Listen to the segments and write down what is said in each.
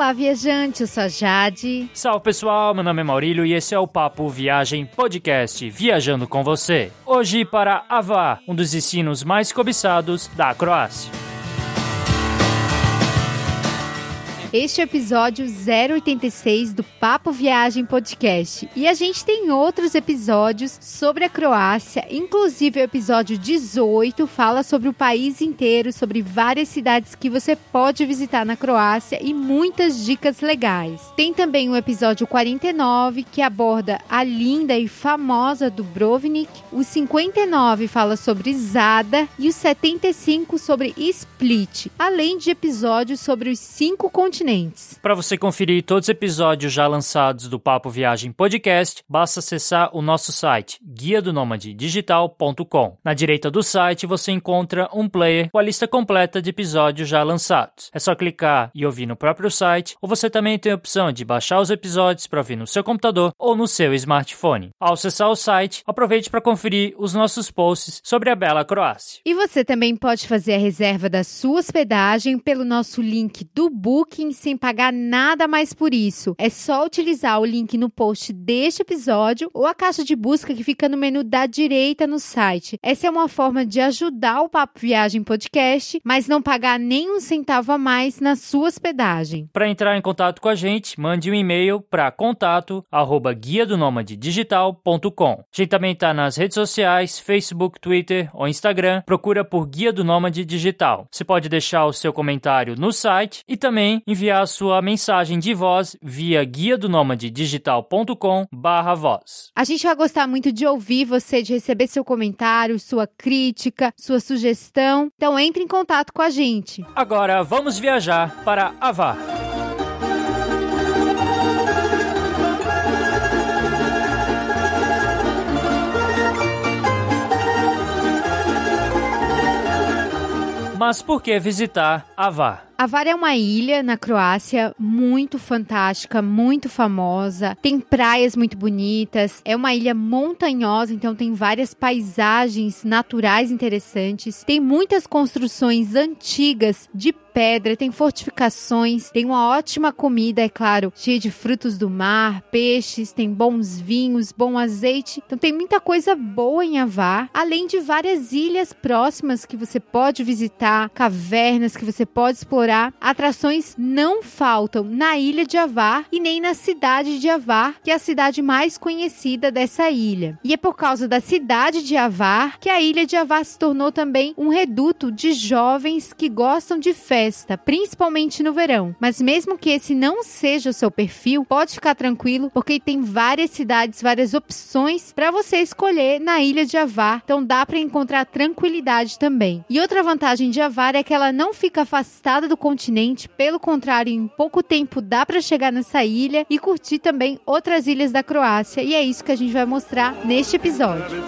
Olá, viajante, eu sou a Jade. Salve pessoal, meu nome é Maurílio e esse é o Papo Viagem Podcast, viajando com você. Hoje para Avar, um dos destinos mais cobiçados da Croácia. Este é o episódio 086 do Papo Viagem Podcast. E a gente tem outros episódios sobre a Croácia, inclusive o episódio 18 fala sobre o país inteiro, sobre várias cidades que você pode visitar na Croácia e muitas dicas legais. Tem também o episódio 49 que aborda a linda e famosa Dubrovnik, o 59 fala sobre Zada e o 75 sobre Split, além de episódios sobre os cinco continentes continentes. Para você conferir todos os episódios já lançados do Papo Viagem Podcast, basta acessar o nosso site guia do digital.com. Na direita do site você encontra um player com a lista completa de episódios já lançados. É só clicar e ouvir no próprio site, ou você também tem a opção de baixar os episódios para ouvir no seu computador ou no seu smartphone. Ao acessar o site, aproveite para conferir os nossos posts sobre a bela Croácia. E você também pode fazer a reserva da sua hospedagem pelo nosso link do Booking sem pagar nada mais por isso. É só utilizar o link no post deste episódio ou a caixa de busca que fica no menu da direita no site. Essa é uma forma de ajudar o Papo Viagem Podcast, mas não pagar nem um centavo a mais na sua hospedagem. Para entrar em contato com a gente, mande um e-mail para contato arroba guia do digital.com. A gente também está nas redes sociais, Facebook, Twitter ou Instagram. Procura por Guia do Nômade Digital. Você pode deixar o seu comentário no site e também enviar enviar sua mensagem de voz via guia do digital.com barra voz. A gente vai gostar muito de ouvir você, de receber seu comentário, sua crítica, sua sugestão. Então entre em contato com a gente. Agora vamos viajar para Avar. Mas por que visitar Avar? Avar é uma ilha na Croácia muito fantástica, muito famosa. Tem praias muito bonitas. É uma ilha montanhosa, então tem várias paisagens naturais interessantes. Tem muitas construções antigas de pedra, tem fortificações, tem uma ótima comida, é claro, cheia de frutos do mar, peixes, tem bons vinhos, bom azeite. Então tem muita coisa boa em Avar, além de várias ilhas próximas que você pode visitar, cavernas que você pode explorar atrações não faltam na ilha de Avar e nem na cidade de Avar, que é a cidade mais conhecida dessa ilha. E é por causa da cidade de Avar que a ilha de Avar se tornou também um reduto de jovens que gostam de festa, principalmente no verão. Mas mesmo que esse não seja o seu perfil, pode ficar tranquilo, porque tem várias cidades, várias opções para você escolher na ilha de Avar. Então dá para encontrar tranquilidade também. E outra vantagem de Avar é que ela não fica afastada do continente. Pelo contrário, em pouco tempo dá para chegar nessa ilha e curtir também outras ilhas da Croácia. E é isso que a gente vai mostrar neste episódio.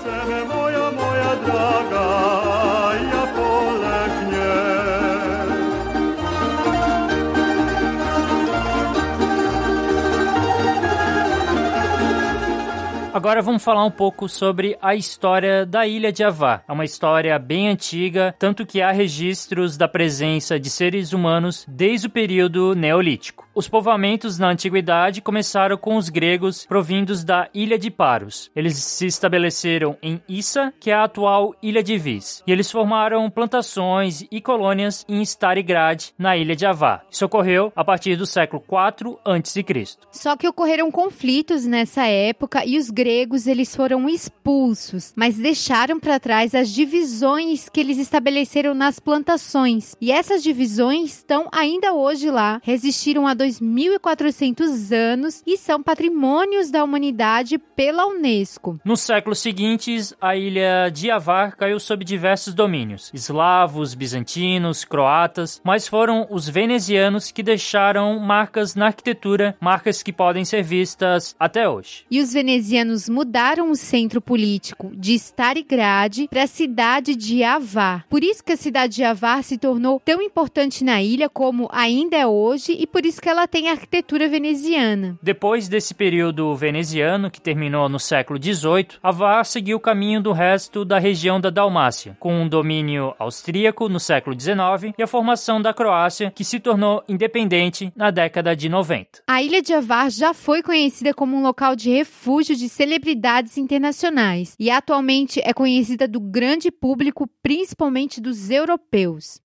Agora vamos falar um pouco sobre a história da ilha de Avá. É uma história bem antiga, tanto que há registros da presença de seres humanos desde o período neolítico. Os povoamentos na antiguidade começaram com os gregos provindos da ilha de Paros. Eles se estabeleceram em Issa, que é a atual ilha de Vis, e eles formaram plantações e colônias em Starigrad, na ilha de Avá. Isso ocorreu a partir do século IV a.C. Só que ocorreram conflitos nessa época e os gregos eles foram expulsos, mas deixaram para trás as divisões que eles estabeleceram nas plantações. E essas divisões estão ainda hoje lá, resistiram a 2.400 anos e são patrimônios da humanidade pela Unesco. Nos séculos seguintes, a ilha de Avar caiu sob diversos domínios: eslavos, bizantinos, croatas, mas foram os venezianos que deixaram marcas na arquitetura, marcas que podem ser vistas até hoje. E os venezianos mudaram o centro político de Starigrad para a cidade de Avar. Por isso que a cidade de Avar se tornou tão importante na ilha como ainda é hoje e por isso que ela tem a arquitetura veneziana. Depois desse período veneziano, que terminou no século XVIII, Avar seguiu o caminho do resto da região da Dalmácia, com um domínio austríaco no século XIX e a formação da Croácia, que se tornou independente na década de 90. A ilha de Avar já foi conhecida como um local de refúgio de celebridades internacionais e atualmente é conhecida do grande público, principalmente dos europeus.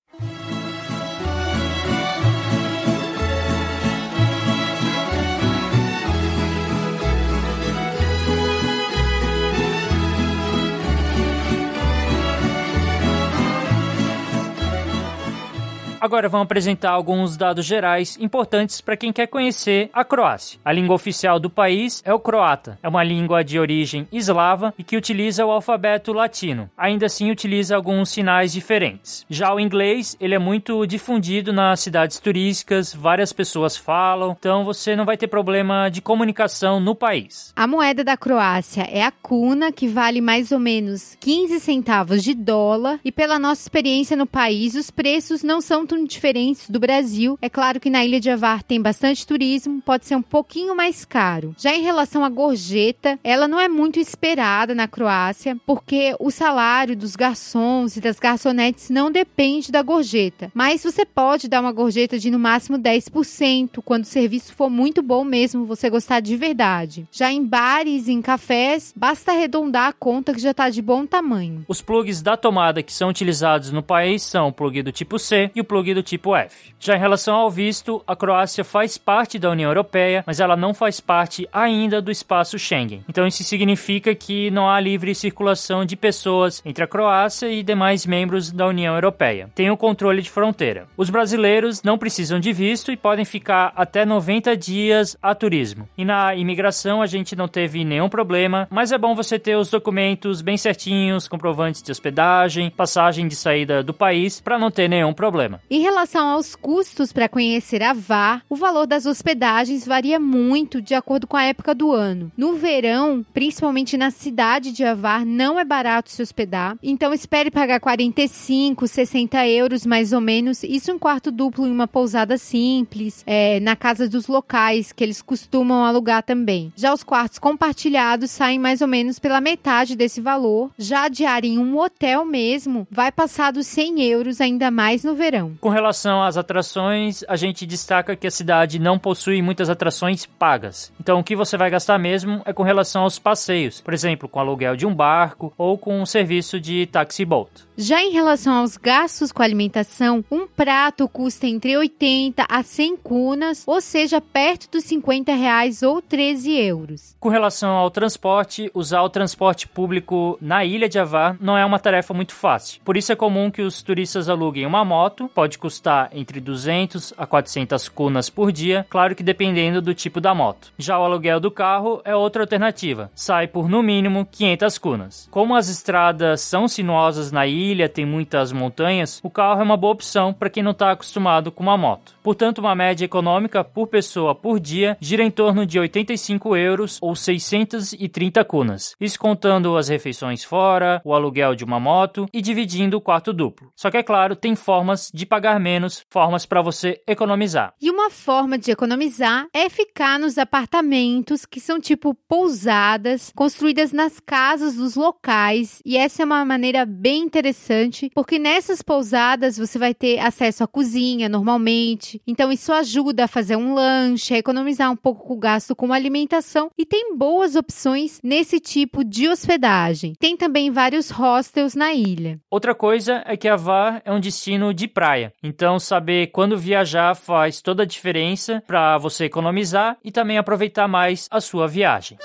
Agora vamos apresentar alguns dados gerais importantes para quem quer conhecer a Croácia. A língua oficial do país é o croata. É uma língua de origem eslava e que utiliza o alfabeto latino. Ainda assim utiliza alguns sinais diferentes. Já o inglês, ele é muito difundido nas cidades turísticas, várias pessoas falam, então você não vai ter problema de comunicação no país. A moeda da Croácia é a kuna, que vale mais ou menos 15 centavos de dólar, e pela nossa experiência no país, os preços não são diferentes do Brasil. É claro que na Ilha de Avar tem bastante turismo, pode ser um pouquinho mais caro. Já em relação à gorjeta, ela não é muito esperada na Croácia, porque o salário dos garçons e das garçonetes não depende da gorjeta. Mas você pode dar uma gorjeta de no máximo 10% quando o serviço for muito bom mesmo, você gostar de verdade. Já em bares e em cafés, basta arredondar a conta que já está de bom tamanho. Os plugs da tomada que são utilizados no país são o plug do tipo C e o plug do tipo F. Já em relação ao visto, a Croácia faz parte da União Europeia, mas ela não faz parte ainda do espaço Schengen. Então isso significa que não há livre circulação de pessoas entre a Croácia e demais membros da União Europeia. Tem o controle de fronteira. Os brasileiros não precisam de visto e podem ficar até 90 dias a turismo. E na imigração a gente não teve nenhum problema, mas é bom você ter os documentos bem certinhos, comprovantes de hospedagem, passagem de saída do país, para não ter nenhum problema. Em relação aos custos para conhecer a VAR, o valor das hospedagens varia muito de acordo com a época do ano. No verão, principalmente na cidade de Avar, não é barato se hospedar, então espere pagar 45, 60 euros mais ou menos, isso um quarto duplo em uma pousada simples, é, na casa dos locais que eles costumam alugar também. Já os quartos compartilhados saem mais ou menos pela metade desse valor, já a diária em um hotel mesmo vai passar dos 100 euros ainda mais no verão. Com relação às atrações, a gente destaca que a cidade não possui muitas atrações pagas. Então, o que você vai gastar mesmo é com relação aos passeios, por exemplo, com aluguel de um barco ou com um serviço de taxi boat. Já em relação aos gastos com alimentação, um prato custa entre 80 a 100 cunas, ou seja, perto dos 50 reais ou 13 euros. Com relação ao transporte, usar o transporte público na ilha de Avar não é uma tarefa muito fácil. Por isso é comum que os turistas aluguem uma moto, pode custar entre 200 a 400 cunas por dia, claro que dependendo do tipo da moto. Já o aluguel do carro é outra alternativa, sai por no mínimo 500 cunas. Como as estradas são sinuosas na ilha, tem muitas montanhas, o carro é uma boa opção para quem não está acostumado com uma moto. Portanto, uma média econômica por pessoa por dia gira em torno de 85 euros ou 630 cunas. Isso contando as refeições fora, o aluguel de uma moto e dividindo o quarto duplo. Só que é claro, tem formas de pagar menos, formas para você economizar. E uma forma de economizar é ficar nos apartamentos que são tipo pousadas, construídas nas casas dos locais, e essa é uma maneira bem interessante porque nessas pousadas você vai ter acesso à cozinha normalmente. Então isso ajuda a fazer um lanche, a economizar um pouco o gasto com alimentação e tem boas opções nesse tipo de hospedagem. Tem também vários hostels na ilha. Outra coisa é que Avar é um destino de praia. Então saber quando viajar faz toda a diferença para você economizar e também aproveitar mais a sua viagem.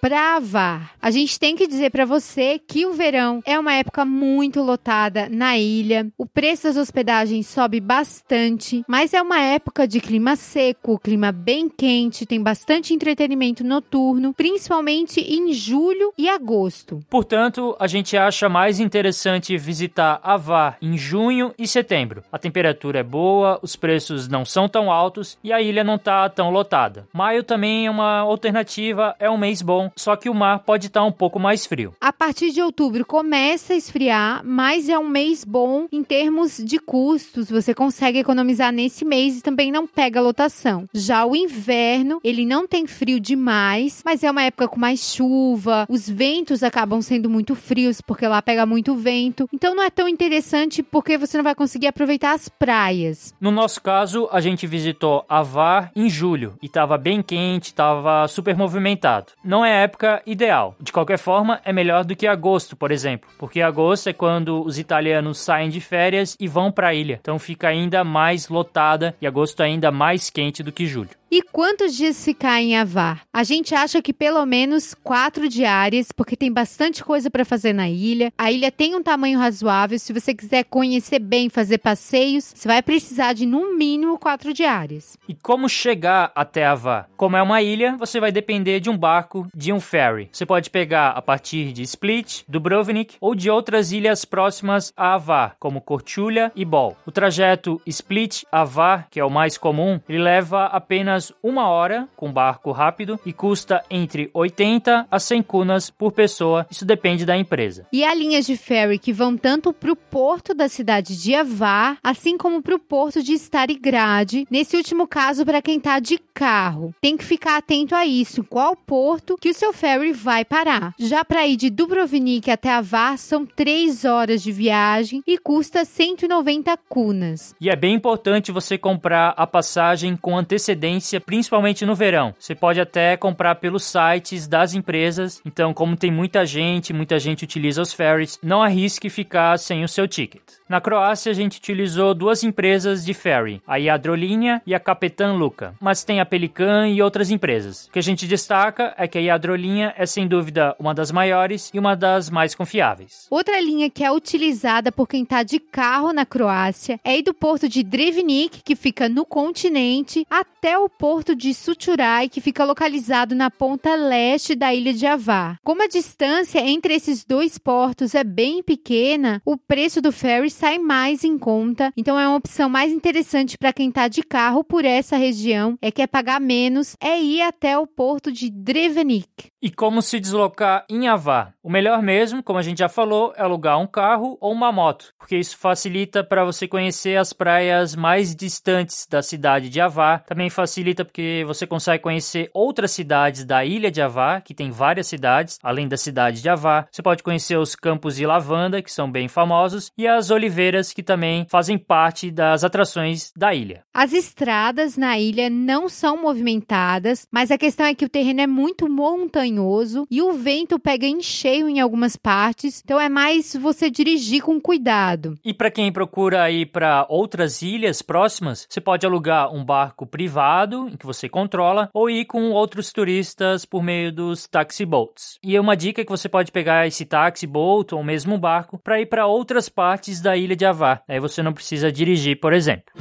Para Avar. A gente tem que dizer para você que o verão é uma época muito lotada na ilha. O preço das hospedagens sobe bastante, mas é uma época de clima seco, clima bem quente, tem bastante entretenimento noturno, principalmente em julho e agosto. Portanto, a gente acha mais interessante visitar Avar em junho e setembro. A temperatura é boa, os preços não são tão altos e a ilha não está tão lotada. Maio também é uma alternativa, é um mês bom, só que o mar pode estar tá um pouco mais frio. A partir de outubro começa a esfriar, mas é um mês bom em termos de custos. Você consegue economizar nesse mês e também não pega lotação. Já o inverno, ele não tem frio demais, mas é uma época com mais chuva, os ventos acabam sendo muito frios porque lá pega muito vento. Então não é tão interessante porque você não vai conseguir aproveitar as praias. No nosso caso, a gente visitou Avar em julho e estava bem quente, estava super movimentado. Não é a época ideal. De qualquer forma, é melhor do que agosto, por exemplo, porque agosto é quando os italianos saem de férias e vão para a ilha. Então fica ainda mais lotada e agosto é ainda mais quente do que julho. E quantos dias ficar em Avar? A gente acha que pelo menos quatro diárias, porque tem bastante coisa para fazer na ilha. A ilha tem um tamanho razoável. Se você quiser conhecer bem, fazer passeios, você vai precisar de no mínimo quatro diárias. E como chegar até Avar? Como é uma ilha, você vai depender de um barco, de um ferry. Você pode pegar a partir de Split, Dubrovnik ou de outras ilhas próximas a Avar, como Korčula e Bol. O trajeto Split-Avar, que é o mais comum, ele leva apenas apenas uma hora com barco rápido e custa entre 80 a 100 cunas por pessoa. Isso depende da empresa. E há linhas de ferry que vão tanto para o porto da cidade de Avar, assim como para o porto de Starigrad. Nesse último caso, para quem está de carro, tem que ficar atento a isso. Qual porto que o seu ferry vai parar? Já para ir de Dubrovnik até Avar são 3 horas de viagem e custa 190 cunas. E é bem importante você comprar a passagem com antecedência principalmente no verão. Você pode até comprar pelos sites das empresas. Então, como tem muita gente, muita gente utiliza os ferries, não arrisque ficar sem o seu ticket. Na Croácia, a gente utilizou duas empresas de ferry, a Iadrolinha e a Capetan Luca, mas tem a Pelican e outras empresas. O que a gente destaca é que a Iadrolinha é sem dúvida uma das maiores e uma das mais confiáveis. Outra linha que é utilizada por quem está de carro na Croácia é ir do porto de Drevnik, que fica no continente, até o porto de Suturai, que fica localizado na ponta leste da ilha de Avar. Como a distância entre esses dois portos é bem pequena, o preço do ferry sai mais em conta, então é uma opção mais interessante para quem está de carro por essa região, é quer pagar menos, é ir até o porto de Drevenik. E como se deslocar em Avar? O melhor mesmo, como a gente já falou, é alugar um carro ou uma moto, porque isso facilita para você conhecer as praias mais distantes da cidade de Avar, também facilita porque você consegue conhecer outras cidades da ilha de Avar, que tem várias cidades, além da cidade de Avar. Você pode conhecer os campos de lavanda, que são bem famosos, e as oliveiras que também fazem parte das atrações da ilha. As estradas na ilha não são movimentadas, mas a questão é que o terreno é muito montanhoso e o vento pega em cheio em algumas partes, então é mais você dirigir com cuidado. E para quem procura ir para outras ilhas próximas, você pode alugar um barco privado em que você controla ou ir com outros turistas por meio dos taxi boats. E uma dica é que você pode pegar esse taxi boat ou mesmo um barco para ir para outras partes da ilha de Avar. Aí você não precisa dirigir, por exemplo.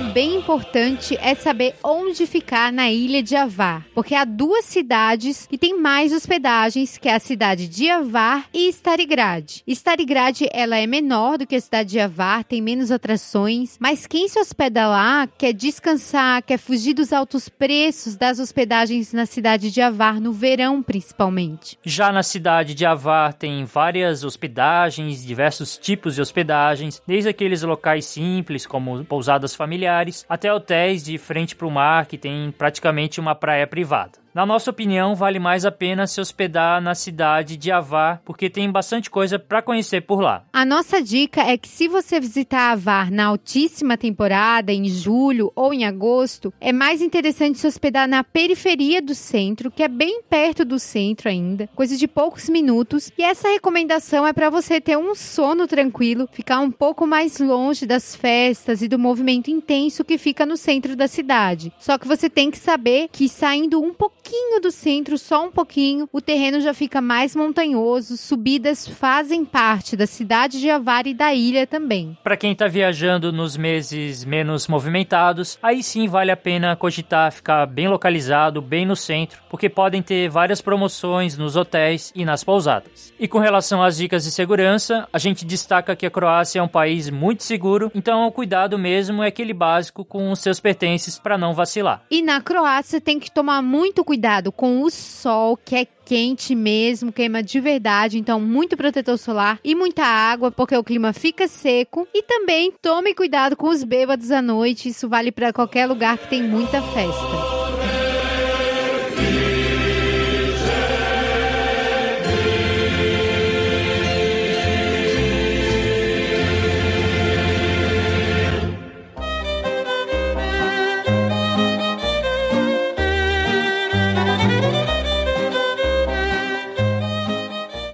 Bem importante é saber onde ficar na ilha de Avar, porque há duas cidades e tem mais hospedagens, que é a cidade de Avar e Starigrad. Starigrad, ela é menor do que a cidade de Avar, tem menos atrações, mas quem se hospeda lá quer descansar, quer fugir dos altos preços das hospedagens na cidade de Avar, no verão principalmente. Já na cidade de Avar tem várias hospedagens, diversos tipos de hospedagens, desde aqueles locais simples como pousadas familiares, até hotéis de frente para o mar que tem praticamente uma praia privada. Na nossa opinião, vale mais a pena se hospedar na cidade de Avar, porque tem bastante coisa para conhecer por lá. A nossa dica é que se você visitar Avar na altíssima temporada, em julho ou em agosto, é mais interessante se hospedar na periferia do centro, que é bem perto do centro ainda, coisa de poucos minutos. E essa recomendação é para você ter um sono tranquilo, ficar um pouco mais longe das festas e do movimento intenso que fica no centro da cidade. Só que você tem que saber que saindo um pouquinho do centro, só um pouquinho, o terreno já fica mais montanhoso, subidas fazem parte da cidade de Avar e da ilha também. Para quem está viajando nos meses menos movimentados, aí sim vale a pena cogitar ficar bem localizado, bem no centro, porque podem ter várias promoções nos hotéis e nas pousadas. E com relação às dicas de segurança, a gente destaca que a Croácia é um país muito seguro, então o cuidado mesmo é aquele básico com os seus pertences para não vacilar. E na Croácia tem que tomar muito cuidado com o sol, que é quente mesmo, queima de verdade, então muito protetor solar e muita água, porque o clima fica seco. E também tome cuidado com os bêbados à noite, isso vale para qualquer lugar que tem muita festa.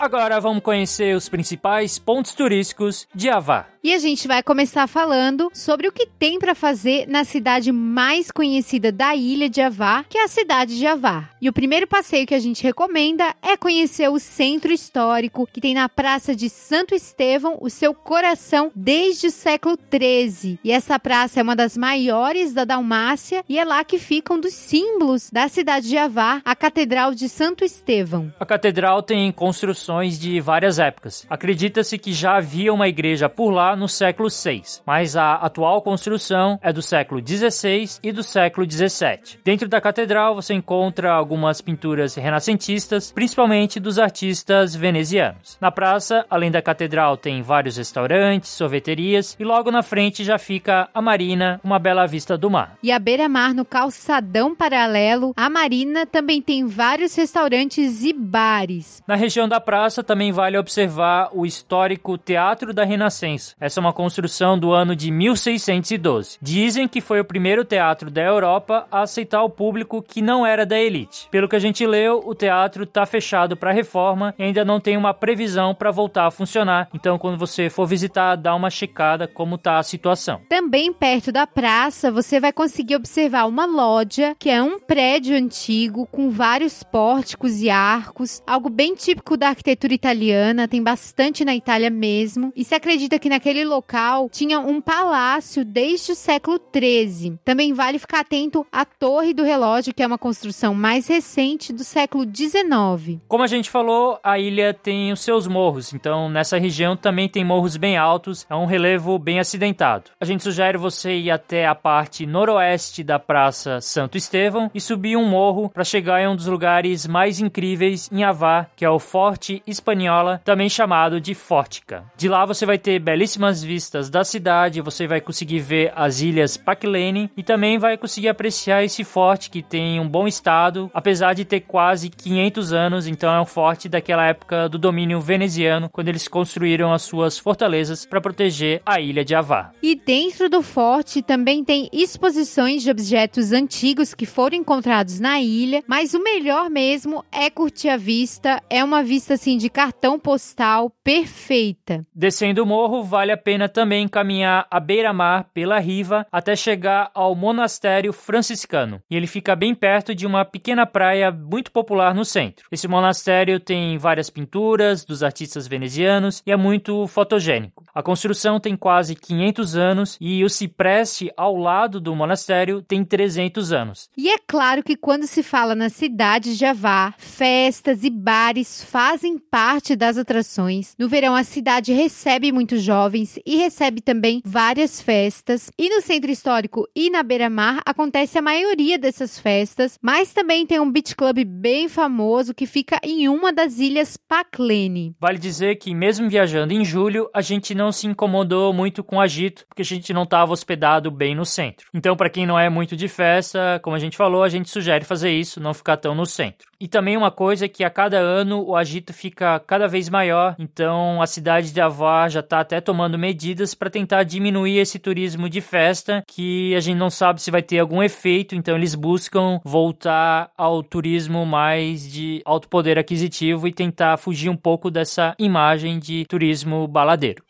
Agora vamos conhecer os principais pontos turísticos de Avar. E a gente vai começar falando sobre o que tem para fazer na cidade mais conhecida da ilha de Avar, que é a cidade de Avar. E o primeiro passeio que a gente recomenda é conhecer o centro histórico, que tem na Praça de Santo Estevão o seu coração desde o século 13. E essa praça é uma das maiores da Dalmácia e é lá que fica um dos símbolos da cidade de Avar, a Catedral de Santo Estevão. A catedral tem construções de várias épocas. Acredita-se que já havia uma igreja por lá no século VI, mas a atual construção é do século XVI e do século XVII. Dentro da catedral você encontra algumas pinturas renascentistas, principalmente dos artistas venezianos. Na praça, além da catedral, tem vários restaurantes, sorveterias e logo na frente já fica a marina, uma bela vista do mar. E à beira-mar, no calçadão paralelo, a marina também tem vários restaurantes e bares. Na região da praça também vale observar o histórico Teatro da Renascença. Essa é uma construção do ano de 1612. Dizem que foi o primeiro teatro da Europa a aceitar o público que não era da elite. Pelo que a gente leu, o teatro está fechado para reforma e ainda não tem uma previsão para voltar a funcionar. Então, quando você for visitar, dá uma checada como está a situação. Também perto da praça, você vai conseguir observar uma loja, que é um prédio antigo com vários pórticos e arcos, algo bem típico da arquitetura italiana, tem bastante na Itália mesmo. E se acredita que naquele naquele local tinha um palácio desde o século XIII. Também vale ficar atento à Torre do Relógio, que é uma construção mais recente do século XIX. Como a gente falou, a ilha tem os seus morros, então nessa região também tem morros bem altos, é um relevo bem acidentado. A gente sugere você ir até a parte noroeste da Praça Santo Estevão e subir um morro para chegar em um dos lugares mais incríveis em Avar, que é o Forte Espanhola, também chamado de Fórtica. De lá você vai ter belíssimas belíssimas vistas da cidade, você vai conseguir ver as ilhas Paklene e também vai conseguir apreciar esse forte que tem um bom estado, apesar de ter quase 500 anos, então é um forte daquela época do domínio veneziano, quando eles construíram as suas fortalezas para proteger a ilha de Avar. E dentro do forte também tem exposições de objetos antigos que foram encontrados na ilha, mas o melhor mesmo é curtir a vista, é uma vista assim de cartão postal perfeita. Descendo o morro, vale vale a pena também caminhar à beira-mar pela riva até chegar ao monastério franciscano. E ele fica bem perto de uma pequena praia muito popular no centro. Esse monastério tem várias pinturas dos artistas venezianos e é muito fotogênico. A construção tem quase 500 anos e o cipreste ao lado do monastério tem 300 anos. E é claro que quando se fala na cidade de Javá, festas e bares fazem parte das atrações. No verão a cidade recebe muitos jovens jovens e recebe também várias festas. E no centro histórico e na beira-mar acontece a maioria dessas festas, mas também tem um beach club bem famoso que fica em uma das ilhas Paklene. Vale dizer que mesmo viajando em julho, a gente não se incomodou muito com o agito, porque a gente não estava hospedado bem no centro. Então, para quem não é muito de festa, como a gente falou, a gente sugere fazer isso, não ficar tão no centro. E também uma coisa que a cada ano o agito fica cada vez maior, então a cidade de Avar já está até tomando medidas para tentar diminuir esse turismo de festa, que a gente não sabe se vai ter algum efeito, então eles buscam voltar ao turismo mais de alto poder aquisitivo e tentar fugir um pouco dessa imagem de turismo baladeiro.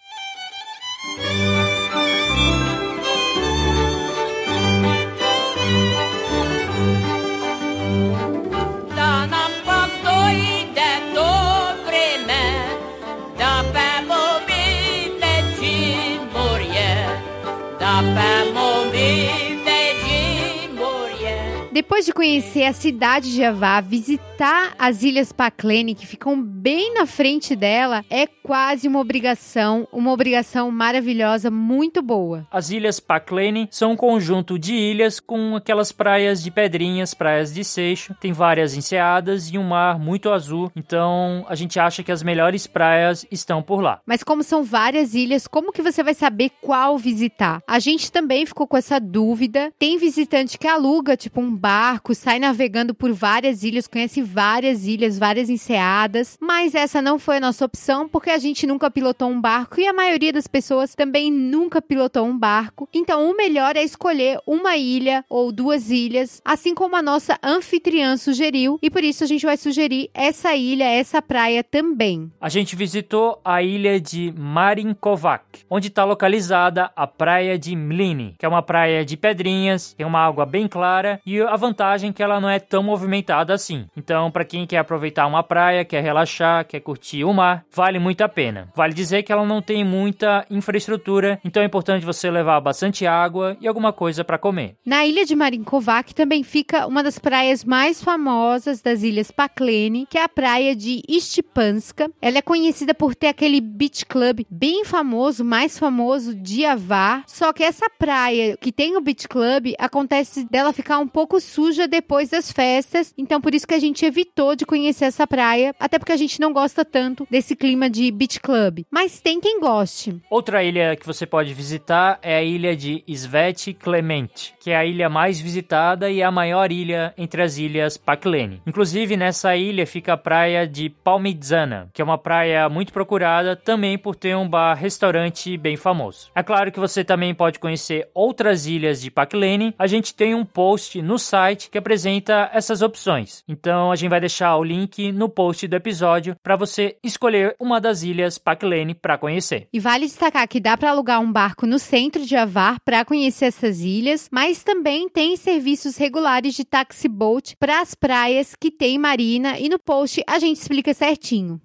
Depois de conhecer a cidade de Javá, visitar as Ilhas Paklene, que ficam bem na frente dela, é quase uma obrigação, uma obrigação maravilhosa, muito boa. As Ilhas Paklene são um conjunto de ilhas com aquelas praias de pedrinhas, praias de seixo, tem várias enseadas e um mar muito azul, então a gente acha que as melhores praias estão por lá. Mas como são várias ilhas, como que você vai saber qual visitar? A gente também ficou com essa dúvida. Tem visitante que aluga, tipo um barco, sai navegando por várias ilhas, conhece várias ilhas, várias enseadas, mas essa não foi a nossa opção porque a gente nunca pilotou um barco e a maioria das pessoas também nunca pilotou um barco. Então, o melhor é escolher uma ilha ou duas ilhas, assim como a nossa anfitriã sugeriu, e por isso a gente vai sugerir essa ilha, essa praia também. A gente visitou a ilha de Marinkovac, onde está localizada a praia de Mlini, que é uma praia de pedrinhas, tem uma água bem clara e a vantagem que ela não é tão movimentada assim. Então, para quem quer aproveitar uma praia, quer relaxar, quer curtir o mar, vale muito a pena. Vale dizer que ela não tem muita infraestrutura, então é importante você levar bastante água e alguma coisa para comer. Na ilha de Marinkovac também fica uma das praias mais famosas das ilhas Paklene, que é a praia de Istipanska. Ela é conhecida por ter aquele beach club bem famoso, mais famoso de Avar. Só que essa praia que tem o beach club acontece dela ficar um pouco suja depois das festas, então por isso que a gente evitou de conhecer essa praia, até porque a gente não gosta tanto desse clima de beach club. Mas tem quem goste. Outra ilha que você pode visitar é a ilha de Svet Clement, que é a ilha mais visitada e a maior ilha entre as ilhas Paklene. Inclusive nessa ilha fica a praia de Palmidzana, que é uma praia muito procurada também por ter um bar-restaurante bem famoso. É claro que você também pode conhecer outras ilhas de Paklene. A gente tem um post no site que apresenta essas opções. Então a gente vai deixar o link no post do episódio para você escolher uma das ilhas Paklene para conhecer. E vale destacar que dá para alugar um barco no centro de Avar para conhecer essas ilhas, mas também tem serviços regulares de taxi boat para as praias que tem marina e no post a gente explica certinho.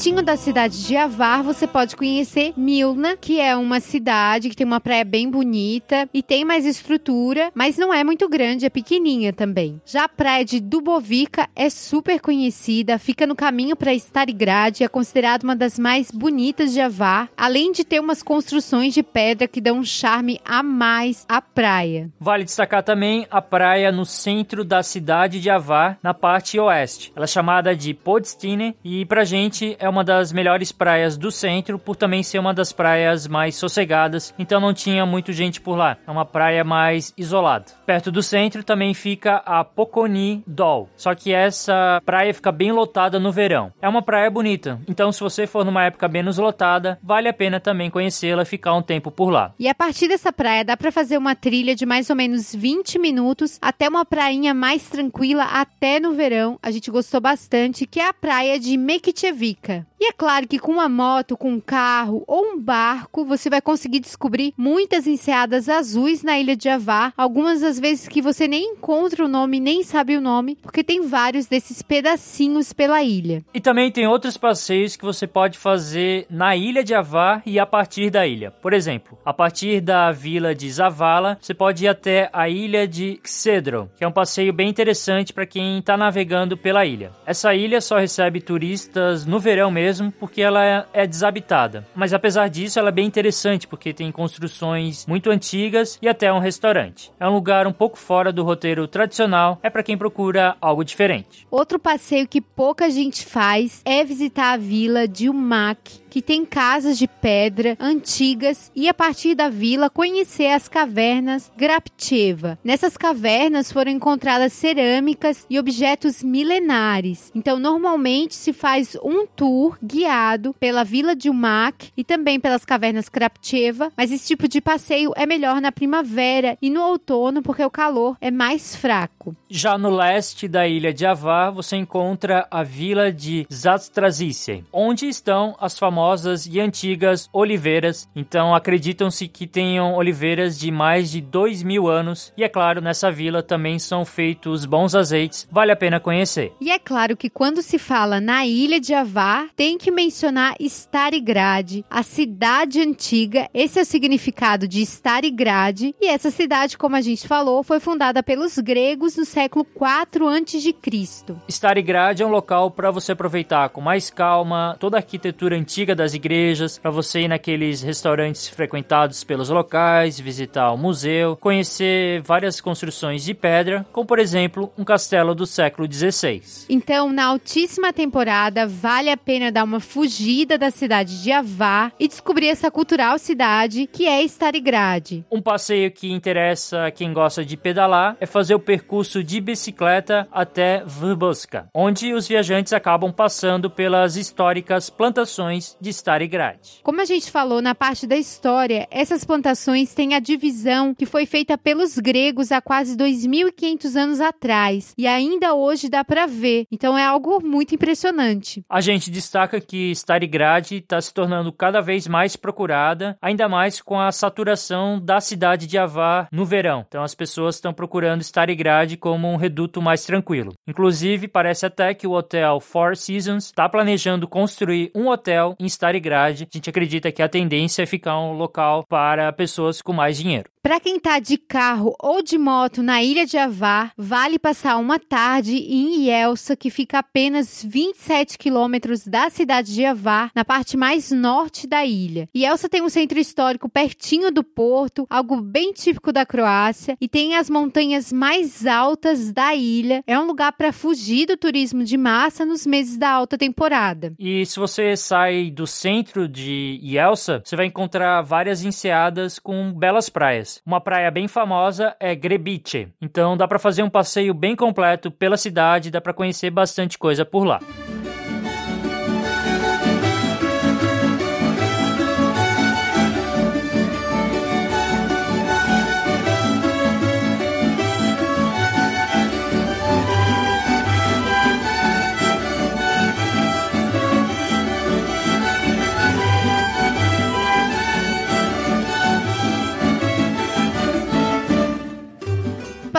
Pertinho da cidade de Avar, você pode conhecer Milna, que é uma cidade que tem uma praia bem bonita e tem mais estrutura, mas não é muito grande, é pequenininha também. Já a praia de Dubovica é super conhecida, fica no caminho para Starigrad, é considerada uma das mais bonitas de Avar, além de ter umas construções de pedra que dão um charme a mais à praia. Vale destacar também a praia no centro da cidade de Avar, na parte oeste. Ela é chamada de Podstine e pra gente é uma das melhores praias do centro, por também ser uma das praias mais sossegadas, então não tinha muito gente por lá. É uma praia mais isolada. Perto do centro também fica a Poconi Dol, só que essa praia fica bem lotada no verão. É uma praia bonita, então se você for numa época menos lotada, vale a pena também conhecê-la ficar um tempo por lá. E a partir dessa praia dá para fazer uma trilha de mais ou menos 20 minutos até uma prainha mais tranquila até no verão. A gente gostou bastante, que é a praia de Mekitchevica. Dia. E é claro que com uma moto, com um carro ou um barco, você vai conseguir descobrir muitas enseadas azuis na ilha de Javá, algumas das vezes que você nem encontra o nome, nem sabe o nome, porque tem vários desses pedacinhos pela ilha. E também tem outros passeios que você pode fazer na ilha de Javá e a partir da ilha. Por exemplo, a partir da vila de Zavala, você pode ir até a ilha de Cedro, que é um passeio bem interessante para quem está navegando pela ilha. Essa ilha só recebe turistas no verão mesmo mesmo, porque ela é, é desabitada. Mas apesar disso, ela é bem interessante, porque tem construções muito antigas e até um restaurante. É um lugar um pouco fora do roteiro tradicional, é para quem procura algo diferente. Outro passeio que pouca gente faz é visitar a vila de Umak, que tem casas de pedra antigas e a partir da vila conhecer as cavernas Grapcheva. Nessas cavernas foram encontradas cerâmicas e objetos milenares. Então, normalmente se faz um tour guiado pela vila de Umak e também pelas cavernas Grapcheva, mas esse tipo de passeio é melhor na primavera e no outono porque o calor é mais fraco. Já no leste da ilha de Avar, você encontra a vila de Zastrazice, onde estão as famosas famosas e antigas oliveiras. Então acreditam-se que tenham oliveiras de mais de dois mil anos. E é claro, nessa vila também são feitos bons azeites. Vale a pena conhecer. E é claro que quando se fala na ilha de Avar, tem que mencionar Starigrad, a cidade antiga. Esse é o significado de Starigrad. E essa cidade, como a gente falou, foi fundada pelos gregos no século 4 a.C. Starigrad é um local para você aproveitar com mais calma toda a arquitetura antiga antiga das igrejas, para você ir naqueles restaurantes frequentados pelos locais, visitar o museu, conhecer várias construções de pedra, como por exemplo um castelo do século XVI. Então, na altíssima temporada, vale a pena dar uma fugida da cidade de Avá e descobrir essa cultural cidade que é Starigrad. Um passeio que interessa quem gosta de pedalar é fazer o percurso de bicicleta até Vrboska, onde os viajantes acabam passando pelas históricas plantações de Starigrad. Como a gente falou na parte da história, essas plantações têm a divisão que foi feita pelos gregos há quase 2.500 anos atrás e ainda hoje dá para ver. Então é algo muito impressionante. A gente destaca que Starigrad está se tornando cada vez mais procurada, ainda mais com a saturação da cidade de Avar no verão. Então as pessoas estão procurando Starigrad como um reduto mais tranquilo. Inclusive, parece até que o hotel Four Seasons está planejando construir um hotel em Starigrad, a gente acredita que a tendência é ficar um local para pessoas com mais dinheiro. Para quem tá de carro ou de moto na ilha de Avar, vale passar uma tarde em Ielsa, que fica a apenas 27 quilômetros da cidade de Avar, na parte mais norte da ilha. Ielsa tem um centro histórico pertinho do porto, algo bem típico da Croácia, e tem as montanhas mais altas da ilha. É um lugar para fugir do turismo de massa nos meses da alta temporada. E se você sai do centro de Ielsa, você vai encontrar várias enseadas com belas praias. Uma praia bem famosa é Grebice. Então dá para fazer um passeio bem completo pela cidade, dá para conhecer bastante coisa por lá.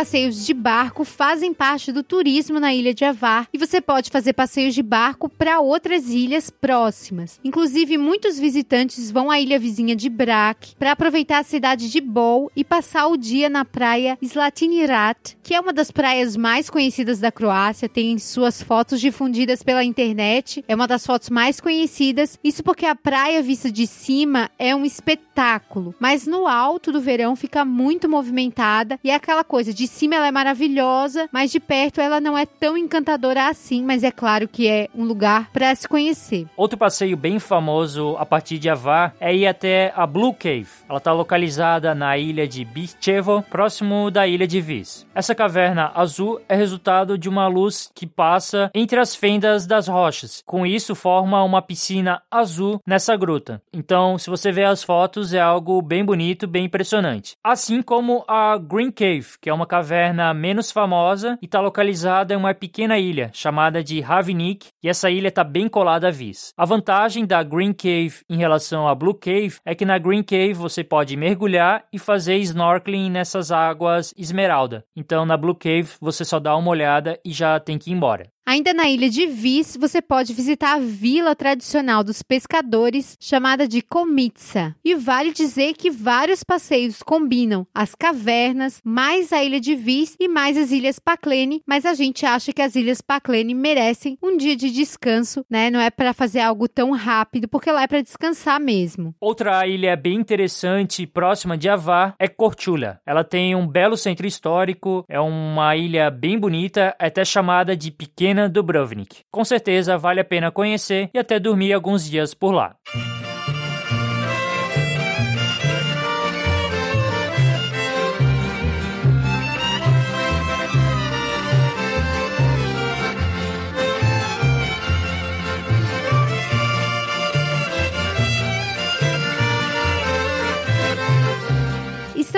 Passeios de barco fazem parte do turismo na ilha de Avar e você pode fazer passeios de barco para outras ilhas próximas. Inclusive, muitos visitantes vão à ilha vizinha de Brac para aproveitar a cidade de Bol e passar o dia na praia Slatinirat, que é uma das praias mais conhecidas da Croácia, tem suas fotos difundidas pela internet, é uma das fotos mais conhecidas. Isso porque a praia vista de cima é um espetáculo, mas no alto do verão fica muito movimentada e é aquela coisa de cima ela é maravilhosa, mas de perto ela não é tão encantadora assim, mas é claro que é um lugar para se conhecer. Outro passeio bem famoso a partir de Avar é ir até a Blue Cave. Ela está localizada na ilha de Bichevo, próximo da ilha de Vis. Essa caverna azul é resultado de uma luz que passa entre as fendas das rochas. Com isso, forma uma piscina azul nessa gruta. Então, se você ver as fotos, é algo bem bonito, bem impressionante. Assim como a Green Cave, que é uma caverna caverna menos famosa e está localizada em uma pequena ilha chamada de Ravinik, e essa ilha está bem colada a Vis. A vantagem da Green Cave em relação à Blue Cave é que na Green Cave você pode mergulhar e fazer snorkeling nessas águas esmeralda. Então na Blue Cave você só dá uma olhada e já tem que ir embora. Ainda na ilha de Vis, você pode visitar a vila tradicional dos pescadores, chamada de Komitsa. E vale dizer que vários passeios combinam as cavernas, mais a ilha de Vis e mais as ilhas Paklene, mas a gente acha que as ilhas Paklene merecem um dia de descanso, né? Não é para fazer algo tão rápido, porque lá é para descansar mesmo. Outra ilha bem interessante próxima de Avar é Korchula. Ela tem um belo centro histórico, é uma ilha bem bonita, até chamada de Pequena Helena Dubrovnik. Com certeza vale a pena conhecer e até dormir alguns dias por lá.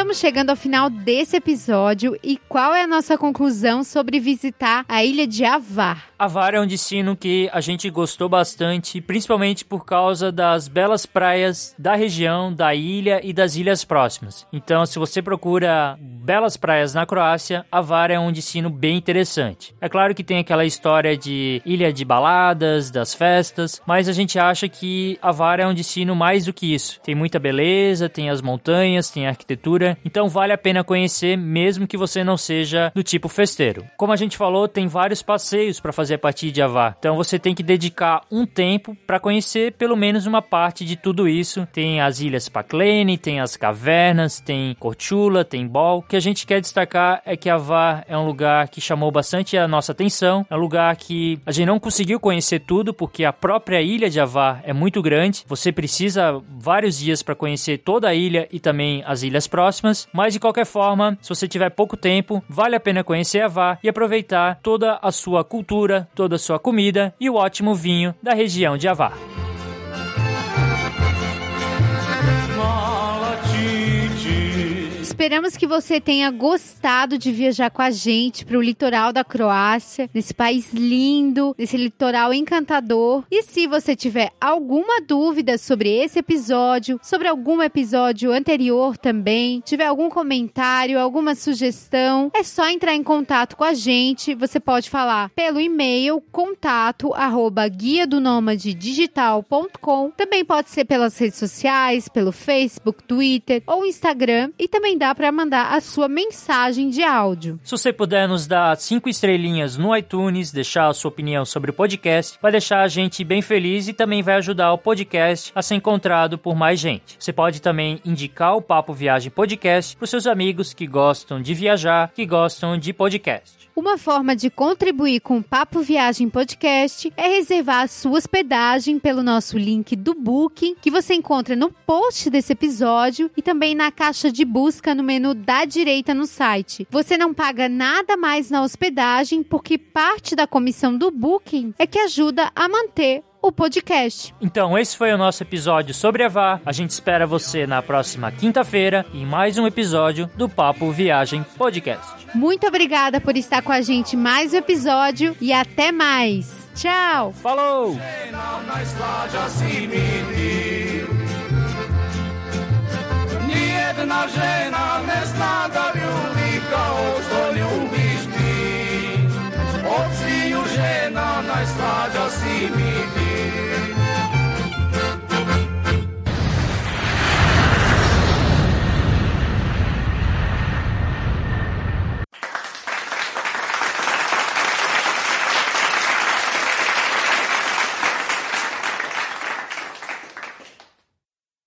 Estamos chegando ao final desse episódio e qual é a nossa conclusão sobre visitar a ilha de Avar? Avar é um destino que a gente gostou bastante, principalmente por causa das belas praias da região, da ilha e das ilhas próximas. Então, se você procura belas praias na Croácia, Avar é um destino bem interessante. É claro que tem aquela história de ilha de baladas, das festas, mas a gente acha que Avar é um destino mais do que isso. Tem muita beleza, tem as montanhas, tem a arquitetura, então vale a pena conhecer mesmo que você não seja do tipo festeiro. Como a gente falou, tem vários passeios para fazer a partir de Avar. Então você tem que dedicar um tempo para conhecer pelo menos uma parte de tudo isso. Tem as ilhas Paklene, tem as cavernas, tem Korchula, tem Bol. O que a gente quer destacar é que Avar é um lugar que chamou bastante a nossa atenção. É um lugar que a gente não conseguiu conhecer tudo porque a própria ilha de Avar é muito grande. Você precisa vários dias para conhecer toda a ilha e também as ilhas próximas. Mas de qualquer forma, se você tiver pouco tempo, vale a pena conhecer Avar e aproveitar toda a sua cultura, toda a sua comida e o ótimo vinho da região de Avar. Esperamos que você tenha gostado de viajar com a gente para o litoral da Croácia, nesse país lindo, nesse litoral encantador. E se você tiver alguma dúvida sobre esse episódio, sobre algum episódio anterior também, tiver algum comentário, alguma sugestão, é só entrar em contato com a gente. Você pode falar pelo e-mail contato arroba guia do digital.com. Também pode ser pelas redes sociais, pelo Facebook, Twitter ou Instagram. E também dá para mandar a sua mensagem de áudio. Se você puder nos dar cinco estrelinhas no iTunes, deixar a sua opinião sobre o podcast, vai deixar a gente bem feliz e também vai ajudar o podcast a ser encontrado por mais gente. Você pode também indicar o Papo Viagem Podcast para seus amigos que gostam de viajar, que gostam de podcast. Uma forma de contribuir com o Papo Viagem Podcast é reservar a sua hospedagem pelo nosso link do Booking, que você encontra no post desse episódio e também na caixa de busca no menu da direita no site. Você não paga nada mais na hospedagem, porque parte da comissão do Booking é que ajuda a manter o podcast. Então, esse foi o nosso episódio sobre a VAR. A gente espera você na próxima quinta-feira em mais um episódio do Papo Viagem Podcast. Muito obrigada por estar com a gente mais um episódio e até mais. Tchau. Falou. Zna Odsviju žena najslađa si mi ti